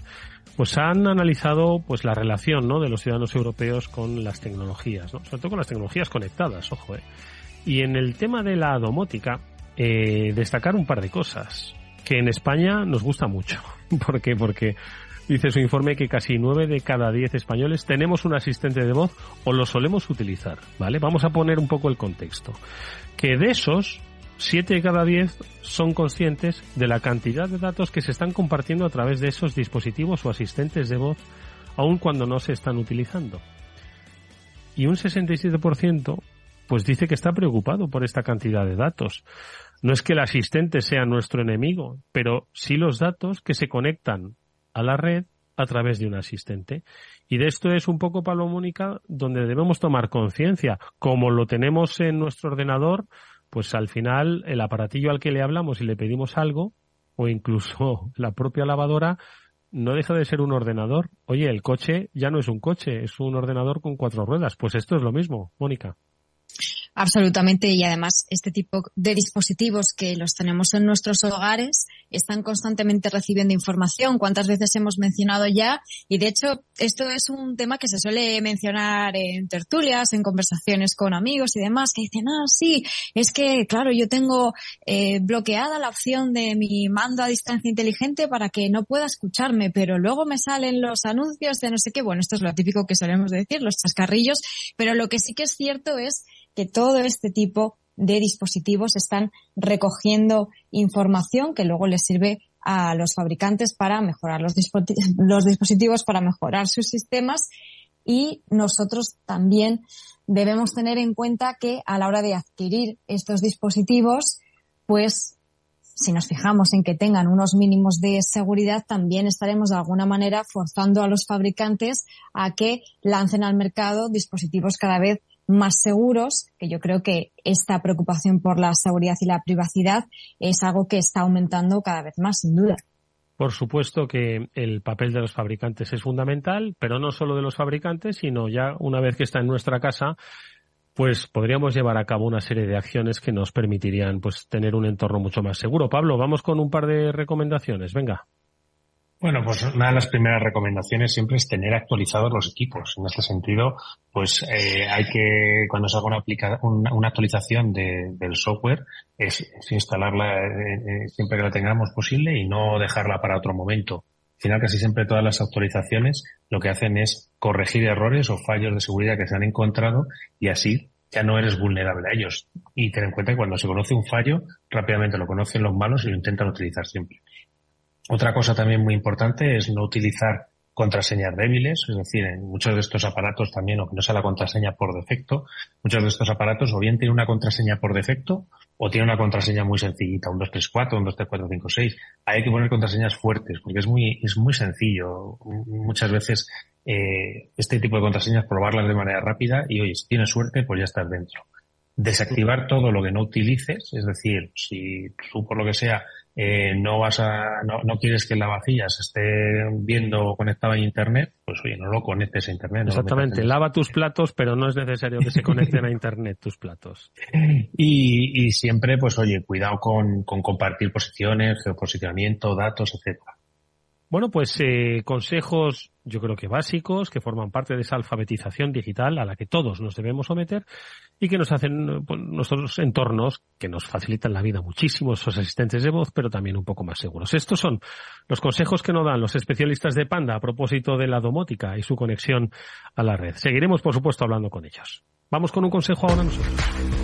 pues han analizado pues la relación ¿no? de los ciudadanos europeos con las tecnologías, ¿no? sobre todo con las tecnologías conectadas, ojo. ¿eh? Y en el tema de la domótica, eh, destacar un par de cosas que en España nos gusta mucho. ¿Por qué? Porque dice su informe que casi nueve de cada diez españoles tenemos un asistente de voz o lo solemos utilizar, ¿vale? Vamos a poner un poco el contexto. Que de esos, siete de cada diez son conscientes de la cantidad de datos que se están compartiendo a través de esos dispositivos o asistentes de voz, aun cuando no se están utilizando. Y un 67% pues dice que está preocupado por esta cantidad de datos. No es que el asistente sea nuestro enemigo, pero sí los datos que se conectan a la red a través de un asistente. Y de esto es un poco, Pablo Mónica, donde debemos tomar conciencia. Como lo tenemos en nuestro ordenador, pues al final el aparatillo al que le hablamos y le pedimos algo, o incluso la propia lavadora, no deja de ser un ordenador. Oye, el coche ya no es un coche, es un ordenador con cuatro ruedas. Pues esto es lo mismo, Mónica. Absolutamente, y además este tipo de dispositivos que los tenemos en nuestros hogares están constantemente recibiendo información. ¿Cuántas veces hemos mencionado ya? Y de hecho, esto es un tema que se suele mencionar en tertulias, en conversaciones con amigos y demás, que dicen, ah, sí, es que, claro, yo tengo eh, bloqueada la opción de mi mando a distancia inteligente para que no pueda escucharme, pero luego me salen los anuncios de no sé qué. Bueno, esto es lo típico que solemos decir, los chascarrillos, pero lo que sí que es cierto es que todo este tipo de dispositivos están recogiendo información que luego les sirve a los fabricantes para mejorar los, dispositivos, para mejorar sus sistemas. Y nosotros también debemos tener en cuenta que a la hora de adquirir estos dispositivos, pues si nos fijamos en que tengan unos mínimos de seguridad, también estaremos de alguna manera forzando a los fabricantes a que lancen al mercado dispositivos cada vez más seguros, que yo creo que esta preocupación por la seguridad y la privacidad es algo que está aumentando cada vez más, sin duda. Por supuesto que el papel de los fabricantes es fundamental, pero no solo de los fabricantes, sino ya una vez que está en nuestra casa, pues podríamos llevar a cabo una serie de acciones que nos permitirían pues tener un entorno mucho más seguro. Pablo, vamos con un par de recomendaciones. Venga. Bueno, pues una de las primeras recomendaciones siempre es tener actualizados los equipos. En este sentido, pues eh, hay que, cuando se haga una, una, actualización del software, es, instalarla eh, eh, siempre que la tengamos posible y no dejarla para otro momento. Al final, casi siempre todas las actualizaciones lo que hacen es corregir errores o fallos de seguridad que se han encontrado y así ya no eres vulnerable a ellos. Y ten en cuenta que cuando se conoce un fallo, rápidamente lo conocen los malos y lo intentan utilizar siempre. Otra cosa también muy importante es no utilizar contraseñas débiles, es decir, en muchos de estos aparatos también, o que no sea la contraseña por defecto, muchos de estos aparatos o bien tienen una contraseña por defecto o tienen una contraseña muy sencillita, un 234, un 23456. Hay que poner contraseñas fuertes porque es muy, es muy sencillo. Muchas veces eh, este tipo de contraseñas probarlas de manera rápida y oye, si tienes suerte, pues ya estás dentro. Desactivar todo lo que no utilices, es decir, si tú por lo que sea eh, no vas a, no, no, quieres que la vajilla se esté viendo conectada a internet, pues oye, no lo conectes a internet. Exactamente, lava tus platos, pero no es necesario que se conecten a internet tus platos. Y, y siempre, pues oye, cuidado con, con compartir posiciones, geoposicionamiento, datos, etcétera. Bueno, pues eh, consejos yo creo que básicos, que forman parte de esa alfabetización digital a la que todos nos debemos someter y que nos hacen pues, nuestros entornos, que nos facilitan la vida muchísimo, esos asistentes de voz, pero también un poco más seguros. Estos son los consejos que nos dan los especialistas de Panda a propósito de la domótica y su conexión a la red. Seguiremos, por supuesto, hablando con ellos. Vamos con un consejo ahora nosotros.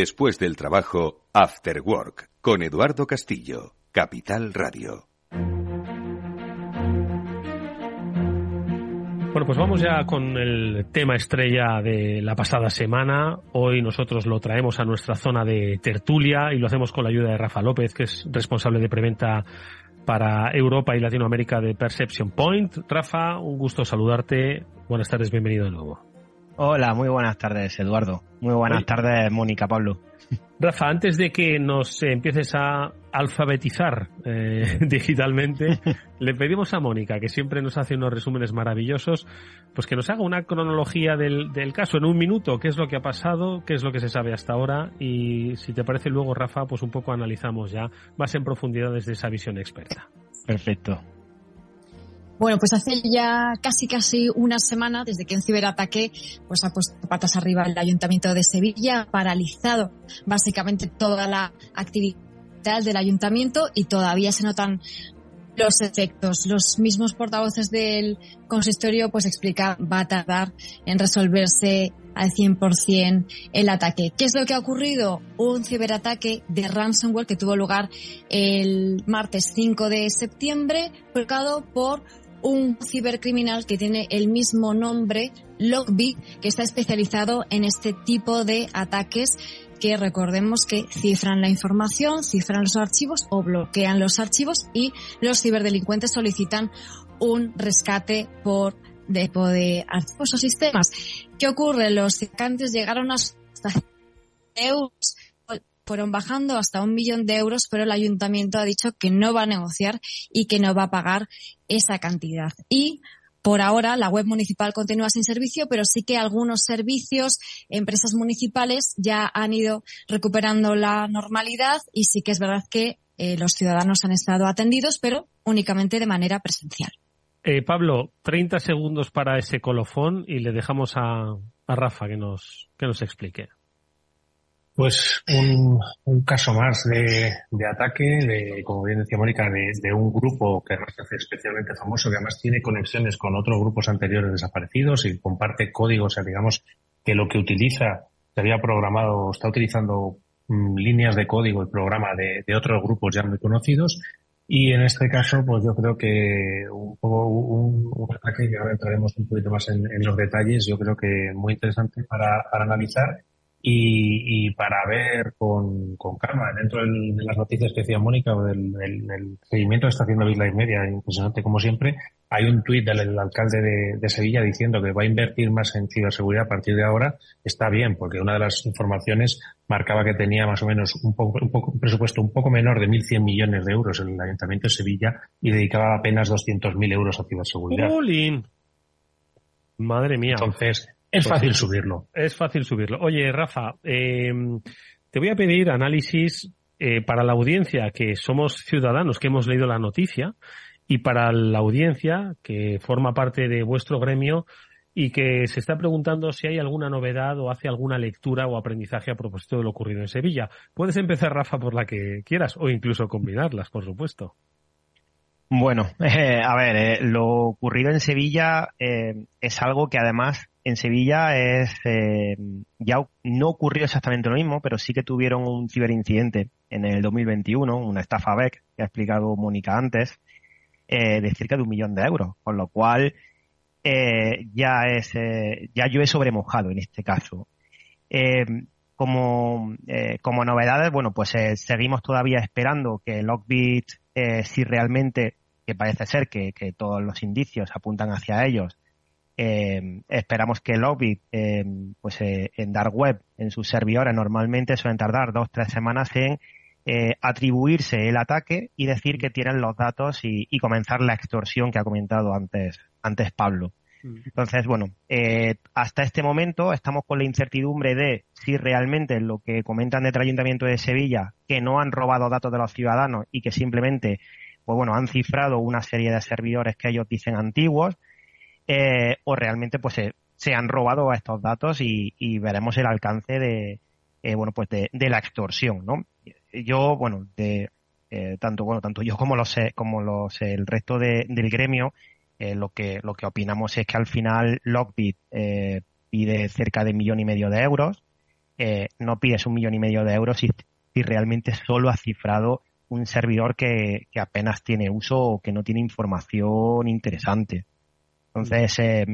Después del trabajo, After Work, con Eduardo Castillo, Capital Radio. Bueno, pues vamos ya con el tema estrella de la pasada semana. Hoy nosotros lo traemos a nuestra zona de tertulia y lo hacemos con la ayuda de Rafa López, que es responsable de preventa para Europa y Latinoamérica de Perception Point. Rafa, un gusto saludarte. Buenas tardes, bienvenido de nuevo. Hola, muy buenas tardes, Eduardo. Muy buenas tardes, Mónica, Pablo. Rafa, antes de que nos empieces a alfabetizar eh, digitalmente, le pedimos a Mónica, que siempre nos hace unos resúmenes maravillosos, pues que nos haga una cronología del, del, caso en un minuto, qué es lo que ha pasado, qué es lo que se sabe hasta ahora y si te parece luego, Rafa, pues un poco analizamos ya más en profundidad desde esa visión experta. Perfecto. Bueno, pues hace ya casi casi una semana desde que un ciberataque pues ha puesto patas arriba el Ayuntamiento de Sevilla, paralizado básicamente toda la actividad del ayuntamiento y todavía se notan los efectos. Los mismos portavoces del consistorio pues explican va a tardar en resolverse al 100% el ataque. ¿Qué es lo que ha ocurrido? Un ciberataque de ransomware que tuvo lugar el martes 5 de septiembre, provocado por un cibercriminal que tiene el mismo nombre, Logbit, que está especializado en este tipo de ataques que recordemos que cifran la información, cifran los archivos o bloquean los archivos y los ciberdelincuentes solicitan un rescate por depo de archivos o sistemas. ¿Qué ocurre? Los atacantes llegaron hasta euros fueron bajando hasta un millón de euros, pero el ayuntamiento ha dicho que no va a negociar y que no va a pagar esa cantidad. Y por ahora la web municipal continúa sin servicio, pero sí que algunos servicios, empresas municipales ya han ido recuperando la normalidad y sí que es verdad que eh, los ciudadanos han estado atendidos, pero únicamente de manera presencial. Eh, Pablo, 30 segundos para ese colofón y le dejamos a, a Rafa que nos, que nos explique. Pues un, un caso más de, de, ataque, de, como bien decía Mónica, de, de, un grupo que además se hace especialmente famoso, que además tiene conexiones con otros grupos anteriores desaparecidos y comparte códigos, o sea, digamos que lo que utiliza, se había programado, está utilizando mm, líneas de código y programa de, de, otros grupos ya muy conocidos. Y en este caso, pues yo creo que un, un, un ataque, que ahora entraremos un poquito más en, los detalles, yo creo que muy interesante para, para analizar y, y para ver con, con calma dentro del, de las noticias que decía Mónica o del, del, del, seguimiento que está haciendo Isla y Media, impresionante como siempre, hay un tuit del, del, alcalde de, de, Sevilla diciendo que va a invertir más en ciberseguridad a partir de ahora. Está bien, porque una de las informaciones marcaba que tenía más o menos un, poco, un, poco, un presupuesto un poco menor de 1.100 millones de euros en el Ayuntamiento de Sevilla y dedicaba apenas 200.000 euros a ciberseguridad. Madre mía. Entonces, es pues fácil subirlo. Es fácil subirlo. Oye, Rafa, eh, te voy a pedir análisis eh, para la audiencia, que somos ciudadanos que hemos leído la noticia, y para la audiencia que forma parte de vuestro gremio y que se está preguntando si hay alguna novedad o hace alguna lectura o aprendizaje a propósito de lo ocurrido en Sevilla. Puedes empezar, Rafa, por la que quieras, o incluso combinarlas, por supuesto. Bueno, eh, a ver, eh, lo ocurrido en Sevilla eh, es algo que además en Sevilla es eh, ya no ocurrió exactamente lo mismo, pero sí que tuvieron un ciberincidente en el 2021, una estafa BEC, que ha explicado Mónica antes, eh, de cerca de un millón de euros, con lo cual ya es ya yo he sobremojado en este caso. Como, como novedades, bueno, pues seguimos todavía esperando que Lockbit, si realmente, que parece ser que, todos los indicios apuntan hacia ellos, eh, esperamos que Logbit, eh, pues eh, en Dark Web, en sus servidores, normalmente suelen tardar dos, tres semanas en eh, atribuirse el ataque y decir que tienen los datos y, y, comenzar la extorsión que ha comentado antes, antes Pablo. Mm. Entonces, bueno, eh, hasta este momento estamos con la incertidumbre de si realmente lo que comentan del Ayuntamiento de Sevilla, que no han robado datos de los ciudadanos y que simplemente, pues bueno, han cifrado una serie de servidores que ellos dicen antiguos, eh, o realmente pues se, se, han robado estos datos y, veremos el alcance de eh, bueno pues de, de, la extorsión no yo bueno de eh, tanto bueno tanto yo como los como los el resto de, del gremio eh, lo que lo que opinamos es que al final Lockbit eh, pide cerca de un millón y medio de euros. No pides un millón y medio de euros si, si realmente solo ha cifrado un servidor que, que apenas tiene uso o que no tiene información interesante. Entonces, eh,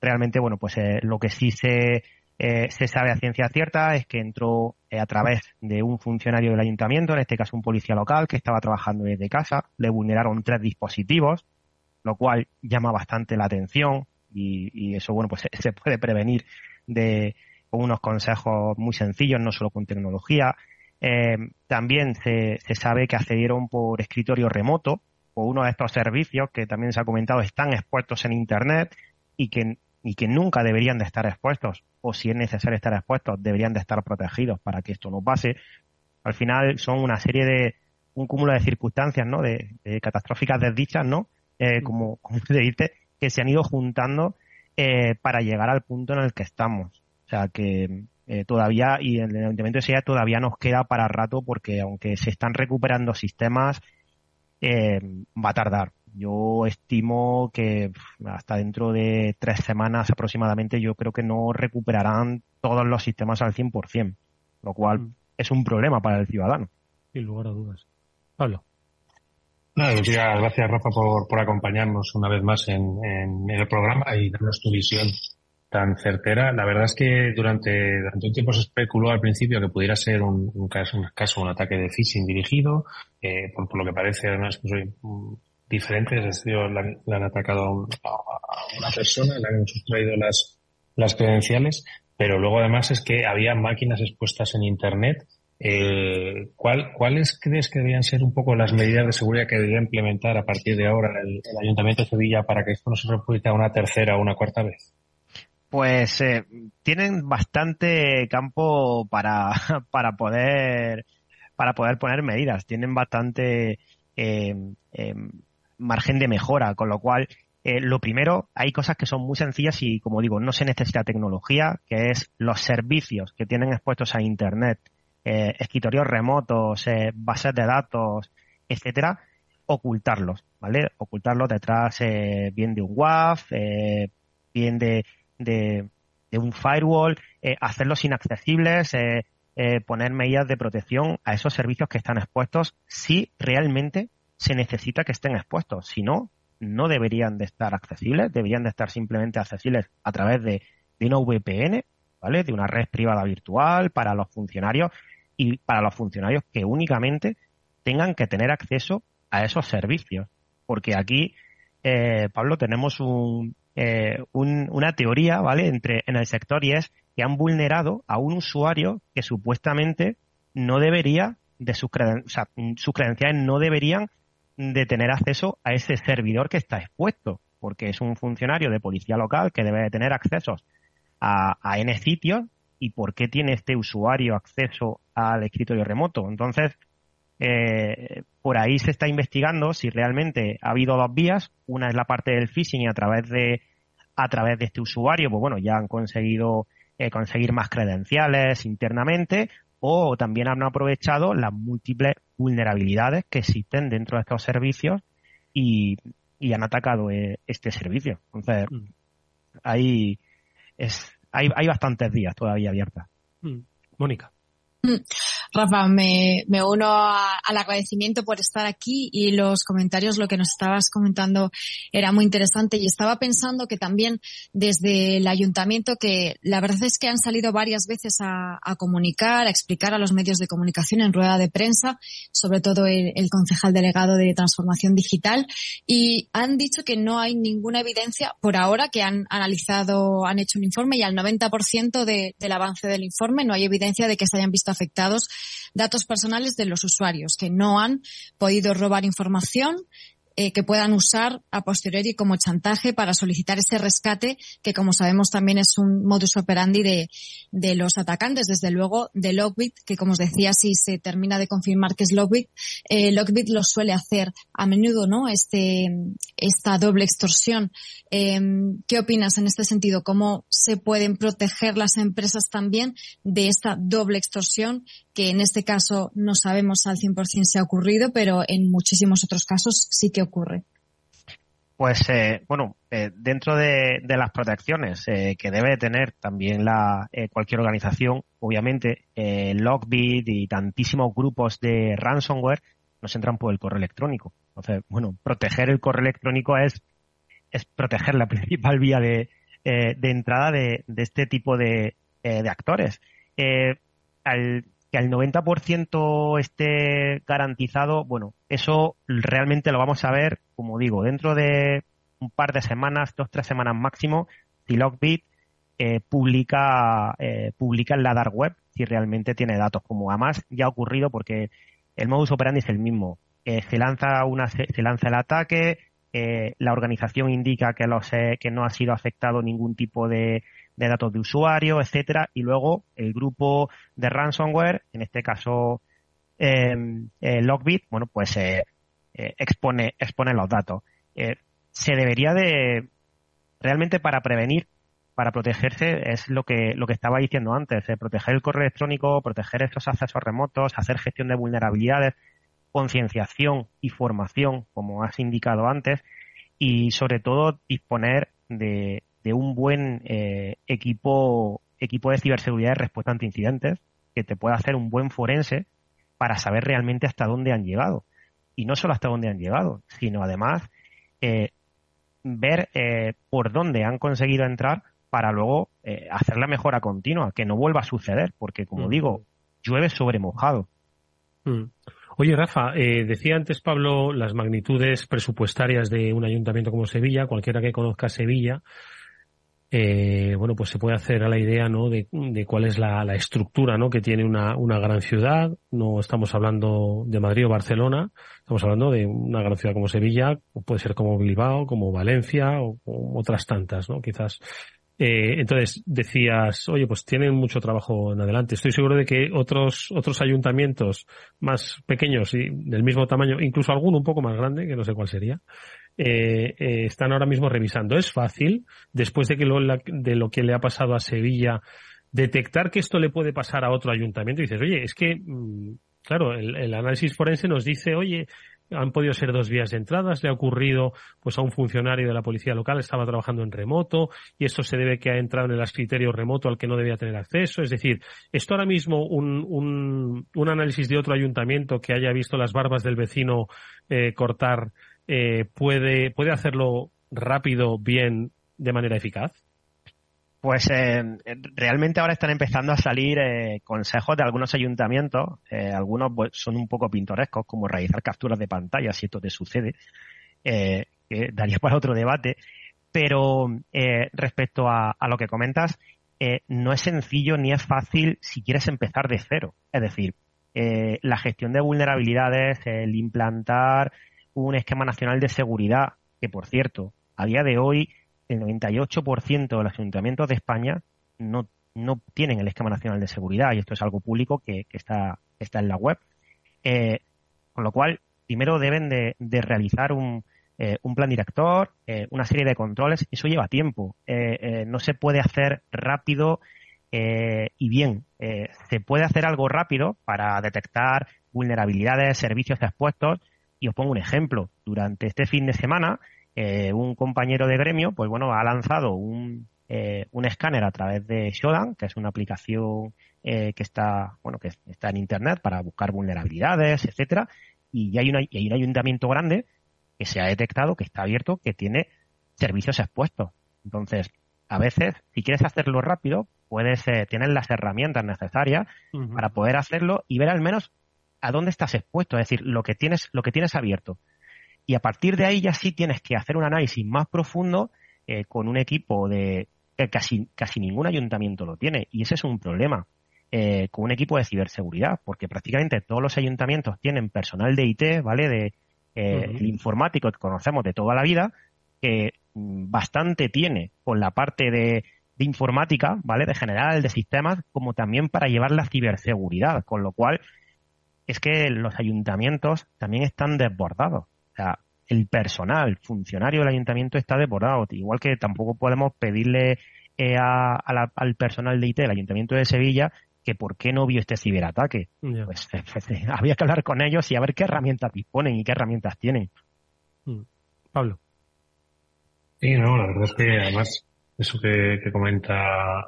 realmente, bueno, pues eh, lo que sí se, eh, se sabe a ciencia cierta es que entró eh, a través de un funcionario del ayuntamiento, en este caso un policía local, que estaba trabajando desde casa, le vulneraron tres dispositivos, lo cual llama bastante la atención y, y eso, bueno, pues se, puede prevenir de unos consejos muy sencillos, no solo con tecnología. Eh, también se, se sabe que accedieron por escritorio remoto o uno de estos servicios que también se ha comentado están expuestos en Internet y que, y que nunca deberían de estar expuestos o si es necesario estar expuestos deberían de estar protegidos para que esto no pase. Al final son una serie de, un cúmulo de circunstancias, ¿no? De, catastróficas desdichas, ¿no? Eh, como, como se dice, que se han ido juntando eh, para llegar al punto en el que estamos. O sea que eh, todavía, y el Ayuntamiento de Sevilla todavía nos queda para rato porque aunque se están recuperando sistemas, eh, va a tardar. Yo estimo que hasta dentro de tres semanas aproximadamente yo creo que no recuperarán todos los sistemas al 100%, lo cual mm. es un problema para el ciudadano. Sin lugar a dudas. Pablo. Gracias Rafa por, por acompañarnos una vez más en, el programa y darnos tu visión tan certera. La verdad es que durante, un tiempo se especuló al principio que pudiera ser un, un caso, un un ataque de phishing dirigido, eh, por, lo que parece además pues, diferente, es decir, le han, atacado a, una persona, le han sustraído las, las credenciales, pero luego además es que había máquinas expuestas en Internet. Eh, ¿cuál, ¿Cuáles crees que deberían ser un poco las medidas de seguridad que debería implementar a partir de ahora el, Ayuntamiento de Sevilla para que esto no se repita una tercera o una cuarta vez? pues eh, tienen bastante campo para, para poder para poder poner medidas, tienen bastante eh, margen de mejora, con lo cual lo primero, hay cosas que son muy sencillas y, como digo, no se necesita tecnología, que es los servicios que tienen expuestos a Internet, escritorios remotos, bases de datos, etcétera, ocultarlos, ¿vale? Ocultarlos detrás bien de un WAF, bien de un firewall, eh, hacerlos inaccesibles, eh, eh, poner medidas de protección a esos servicios que están expuestos si realmente se necesita que estén expuestos. Si no, no deberían de estar accesibles, deberían de estar simplemente accesibles a través de, de una VPN, ¿vale? De una red privada virtual para los funcionarios y para los funcionarios que únicamente tengan que tener acceso a esos servicios. Porque aquí, eh, Pablo, tenemos un, eh, una teoría, ¿vale? Entre, en el sector y es que han vulnerado a un usuario que supuestamente no debería de sus, sea, sus credenciales no deberían de tener acceso a ese servidor que está expuesto, porque es un funcionario de policía local que debe de tener accesos a, a N sitios y por qué tiene este usuario acceso al escritorio remoto. Entonces, eh, por ahí se está investigando si realmente ha habido dos vías. Una es la parte del phishing y a través de, a través de este usuario, pues bueno, ya han conseguido eh, conseguir más credenciales internamente o también han aprovechado las múltiples vulnerabilidades que existen dentro de estos servicios y, y han atacado eh, este servicio. Entonces, mm. ahí es, hay, hay bastantes días todavía abiertas. Mm. Mónica. Rafa, me, me uno al agradecimiento por estar aquí y los comentarios, lo que nos estabas comentando era muy interesante. Y estaba pensando que también desde el ayuntamiento que la verdad es que han salido varias veces a, comunicar, a explicar a los medios de comunicación en rueda de prensa, sobre todo el, concejal delegado de transformación digital y han dicho que no hay ninguna evidencia por ahora que han analizado, han hecho un informe y al 90% del avance del informe no hay evidencia de que se hayan visto afectados datos personales de los usuarios que no han podido robar información eh, que puedan usar a posteriori como chantaje para solicitar ese rescate, que como sabemos también es un modus operandi de, de los atacantes, desde luego de Lockbit, que como os decía, si se termina de confirmar que es Lockbit, eh, Lockbit lo suele hacer a menudo, ¿no? Este, esta doble extorsión. Eh, ¿Qué opinas en este sentido? ¿Cómo se pueden proteger las empresas también de esta doble extorsión que en este caso no sabemos al 100% si ha ocurrido, pero en muchísimos otros casos sí que ocurre. Pues eh, bueno, eh, dentro de, las protecciones eh, que debe tener también la cualquier organización, obviamente Lockbit y tantísimos grupos de ransomware nos entran por el correo electrónico. Entonces, bueno, proteger el correo electrónico es es proteger la principal vía de, de entrada de, de, este tipo de, actores. Al, que al 90% esté garantizado, bueno, eso realmente lo vamos a ver, como digo, dentro de un par de semanas, dos, tres semanas máximo, si Lockbit eh, publica, eh, publica en la dark web si realmente tiene datos, como además ya ha ocurrido porque el modus operandi es el mismo. Eh, se lanza una, se, lanza el ataque, la organización indica los, que no ha sido afectado ningún tipo de, de datos de usuario, etcétera, y luego el grupo de ransomware, en este caso eh, Logbit, bueno, pues expone, expone los datos. se debería de, realmente para prevenir para protegerse es lo que, lo que estaba diciendo antes, eh, proteger el correo electrónico, proteger estos accesos remotos, hacer gestión de vulnerabilidades, concienciación y formación, como has indicado antes, y sobre todo disponer de, de un buen eh, equipo, equipo de ciberseguridad de respuesta ante incidentes que te pueda hacer un buen forense para saber realmente hasta dónde han llegado. Y no solo hasta dónde han llegado, sino además eh, ver eh, por dónde han conseguido entrar para luego eh, hacer la mejora continua, que no vuelva a suceder, porque como mm. digo, llueve sobre mojado. Mm. Oye, Rafa, eh, decía antes Pablo las magnitudes presupuestarias de un ayuntamiento como Sevilla, cualquiera que conozca Sevilla, eh, bueno, pues se puede hacer a la idea, ¿no? De, cuál es la, estructura, ¿no? Que tiene una, una gran ciudad. No estamos hablando de Madrid o Barcelona. Estamos hablando de una gran ciudad como Sevilla, puede ser como Bilbao, como Valencia o, o otras tantas, ¿no? Quizás eh, entonces decías, oye, pues tienen mucho trabajo en adelante. Estoy seguro de que otros otros ayuntamientos más pequeños y del mismo tamaño, incluso alguno un poco más grande, que no sé cuál sería, eh, eh, están ahora mismo revisando. Es fácil, después de que lo, de lo que le ha pasado a Sevilla, detectar que esto le puede pasar a otro ayuntamiento. Y dices, oye, es que, mm, claro, el, el análisis forense nos dice, oye, han podido ser dos vías de entradas, le ha ocurrido pues a un funcionario de la policía local, estaba trabajando en remoto y esto se debe que ha entrado en el escritorio remoto al que no debía tener acceso. Es decir, esto ahora mismo un, un, un análisis de otro ayuntamiento que haya visto las barbas del vecino eh, cortar eh, puede, puede hacerlo rápido, bien, de manera eficaz. Pues eh, realmente ahora están empezando a salir eh, consejos de algunos ayuntamientos, eh, algunos pues, son un poco pintorescos, como realizar capturas de pantalla, si esto te sucede, que daría para otro debate, pero respecto a, lo que comentas, no es sencillo ni es fácil si quieres empezar de cero. Es decir, la gestión de vulnerabilidades, el implantar un esquema nacional de seguridad, que por cierto, a día de hoy el 98% de los ayuntamientos de España no, no tienen el esquema nacional de seguridad y esto es algo público que, que está, está en la web. Eh, con lo cual, primero deben de, de realizar un, eh, un, plan director, eh, una serie de controles. Eso lleva tiempo. no se puede hacer rápido y bien. se puede hacer algo rápido para detectar vulnerabilidades, servicios expuestos. Y os pongo un ejemplo. Durante este fin de semana eh, un compañero de gremio, pues bueno, ha lanzado un, eh, un escáner a través de Shodan, que es una aplicación eh, que está, bueno, que está en internet para buscar vulnerabilidades, etcétera, y hay, una, y hay un ayuntamiento grande que se ha detectado que está abierto, que tiene servicios expuestos. Entonces, a veces, si quieres hacerlo rápido, puedes eh, tener las herramientas necesarias para poder hacerlo y ver al menos a dónde estás expuesto, es decir, lo que tienes, lo que tienes abierto. Y a partir de ahí ya sí tienes que hacer un análisis más profundo eh, con un equipo de que casi, casi ningún ayuntamiento lo tiene. Y ese es un problema. Eh, con un equipo de ciberseguridad, porque prácticamente todos los ayuntamientos tienen personal de IT, ¿vale? De eh, el informático que conocemos de toda la vida, que mm, bastante tiene con la parte de, de sea, ¿vale? De general, de sistemas, como también para llevar la ciberseguridad, con lo cual es que los ayuntamientos también están desbordados. O sea, el personal, funcionario del ayuntamiento está desbordado. Igual que tampoco podemos pedirle eh, al personal de IT del ayuntamiento de Sevilla que por qué no vio este ciberataque. Pues, había que hablar con ellos y a ver qué herramientas disponen y qué herramientas tienen. Mm. Pablo. Sí, no, la verdad es que además eso que, que comenta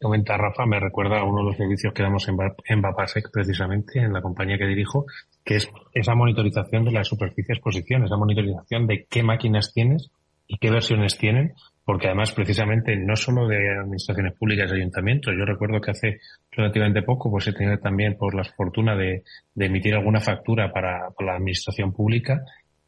comenta Rafa me recuerda a uno de los servicios que damos en, en Vapasec precisamente, en la compañía que dirijo, que es esa monitorización de la superficie de exposición, esa monitorización de qué máquinas tienes y qué versiones tienen, porque además precisamente no solo de administraciones públicas y ayuntamientos, yo recuerdo que hace relativamente poco pues he tenido también por la fortuna de, emitir alguna factura para, la administración pública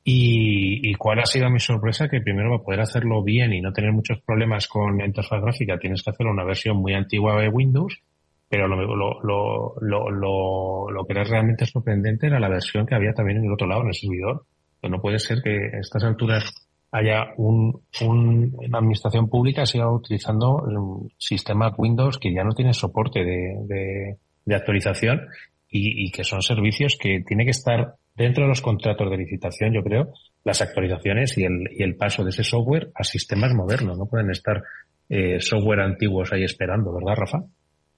Y, cuál ha sido mi sorpresa? Que primero para poder hacerlo bien y no tener muchos problemas con la interfaz gráfica tienes que hacerlo una versión muy antigua de Windows, pero lo, lo, lo, lo, que era realmente sorprendente era la versión que había también en el otro lado, en el servidor. No puede ser que a estas alturas haya un, una administración pública siga utilizando un sistema Windows que ya no tiene soporte de, de, actualización y, y, que son servicios que tiene que estar dentro de los contratos de licitación, yo creo, las actualizaciones y el, y el paso de ese software a sistemas modernos. No pueden estar eh, software antiguos ahí esperando, ¿verdad, Rafa?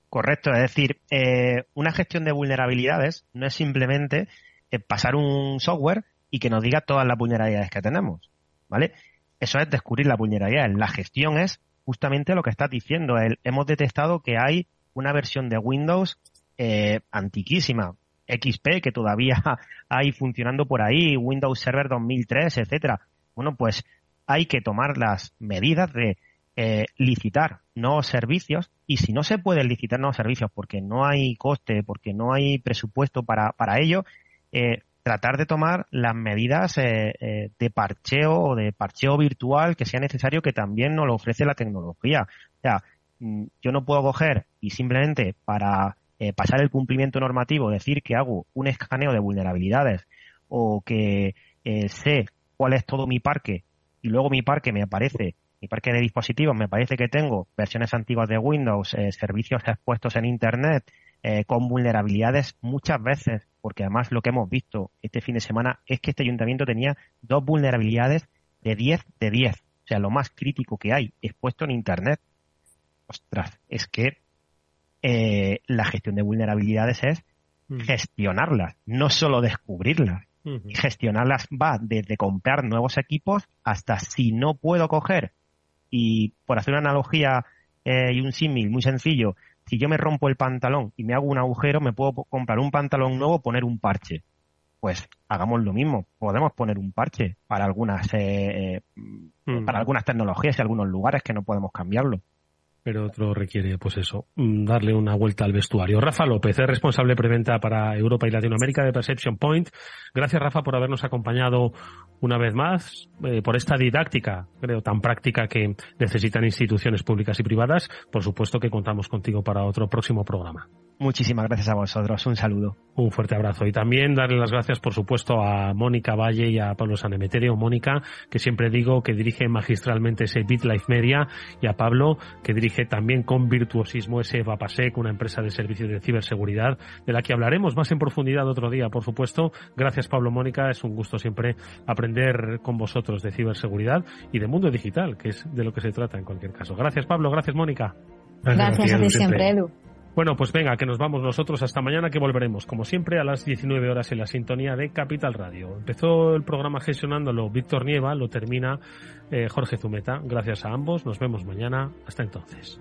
Correcto, es decir, eh, una gestión de vulnerabilidades no es simplemente eh, pasar un software y que nos diga todas las vulnerabilidades que tenemos. ¿vale? Eso es descubrir la vulnerabilidad. La gestión es justamente lo que estás diciendo. hemos detectado que hay una versión de Windows eh, antiquísima, XP, que todavía hay funcionando por ahí, Windows Server 2003, etcétera. Bueno, pues hay que tomar las medidas de eh, licitar nuevos servicios y si no se puede licitar nuevos servicios porque no hay coste, porque no hay presupuesto para, para ello, eh, tratar de tomar las medidas eh, de parcheo o de parcheo virtual que sea necesario que también nos lo ofrece la tecnología. O sea, mm, yo no puedo coger y simplemente para eh, pasar el cumplimiento normativo decir que hago un escaneo de vulnerabilidades o que sé cuál es todo mi parque y luego mi parque me aparece mi parque de dispositivos me parece que tengo versiones antiguas de Windows, servicios expuestos en Internet, eh, con vulnerabilidades muchas veces, porque además lo que hemos visto este fin de semana es que este ayuntamiento tenía dos vulnerabilidades de 10 de 10, o sea, lo más crítico que hay expuesto en Internet. Ostras, es que eh, la gestión de vulnerabilidades es mm. gestionarlas, no solo descubrirlas. Gestionarlas va desde comprar nuevos equipos hasta si no puedo coger y por hacer una analogía eh, y un símil muy sencillo, si yo me rompo el pantalón y me hago un agujero, me puedo comprar un pantalón nuevo, poner un parche. Pues hagamos lo mismo. Podemos poner un parche para algunas, eh, eh, mm. para algunas tecnologías y algunos lugares que no podemos cambiarlo pero otro requiere, pues eso, mm, darle una vuelta al vestuario. Rafa López es responsable preventa para Europa y Latinoamérica de Perception Point. Gracias, Rafa, por habernos acompañado una vez más, eh, por esta didáctica, creo, tan práctica que necesitan instituciones públicas y privadas. Por supuesto que contamos contigo para otro próximo programa. Muchísimas gracias a vosotros. Un saludo. Un fuerte abrazo. Y también darle las gracias, por supuesto, a Mónica Valle y a Pablo Sanemeterio. Mónica, que siempre digo que dirige magistralmente ese BitLife Media, y a Pablo, que dirige también con virtuosismo ese Vapasec, una empresa de servicios de ciberseguridad, de la que hablaremos más en profundidad otro día, por supuesto. Gracias, Pablo Mónica. Es un gusto siempre aprender con vosotros de ciberseguridad y de mundo digital, que es de lo que se trata en cualquier caso. Gracias, Pablo. Gracias, Mónica. Gracias, a ti siempre, Edu. Bueno, pues venga, que nos vamos nosotros hasta mañana que volveremos, como siempre, a las 19 horas en la sintonía de Capital Radio. Empezó el programa gestionándolo Víctor Nieva, lo termina eh, Jorge Zumeta. Gracias a ambos, nos vemos mañana. Hasta entonces.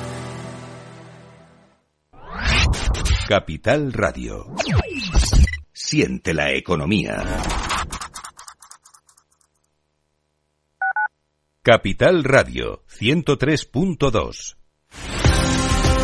Capital Radio. Siente la economía. Capital Radio 103.2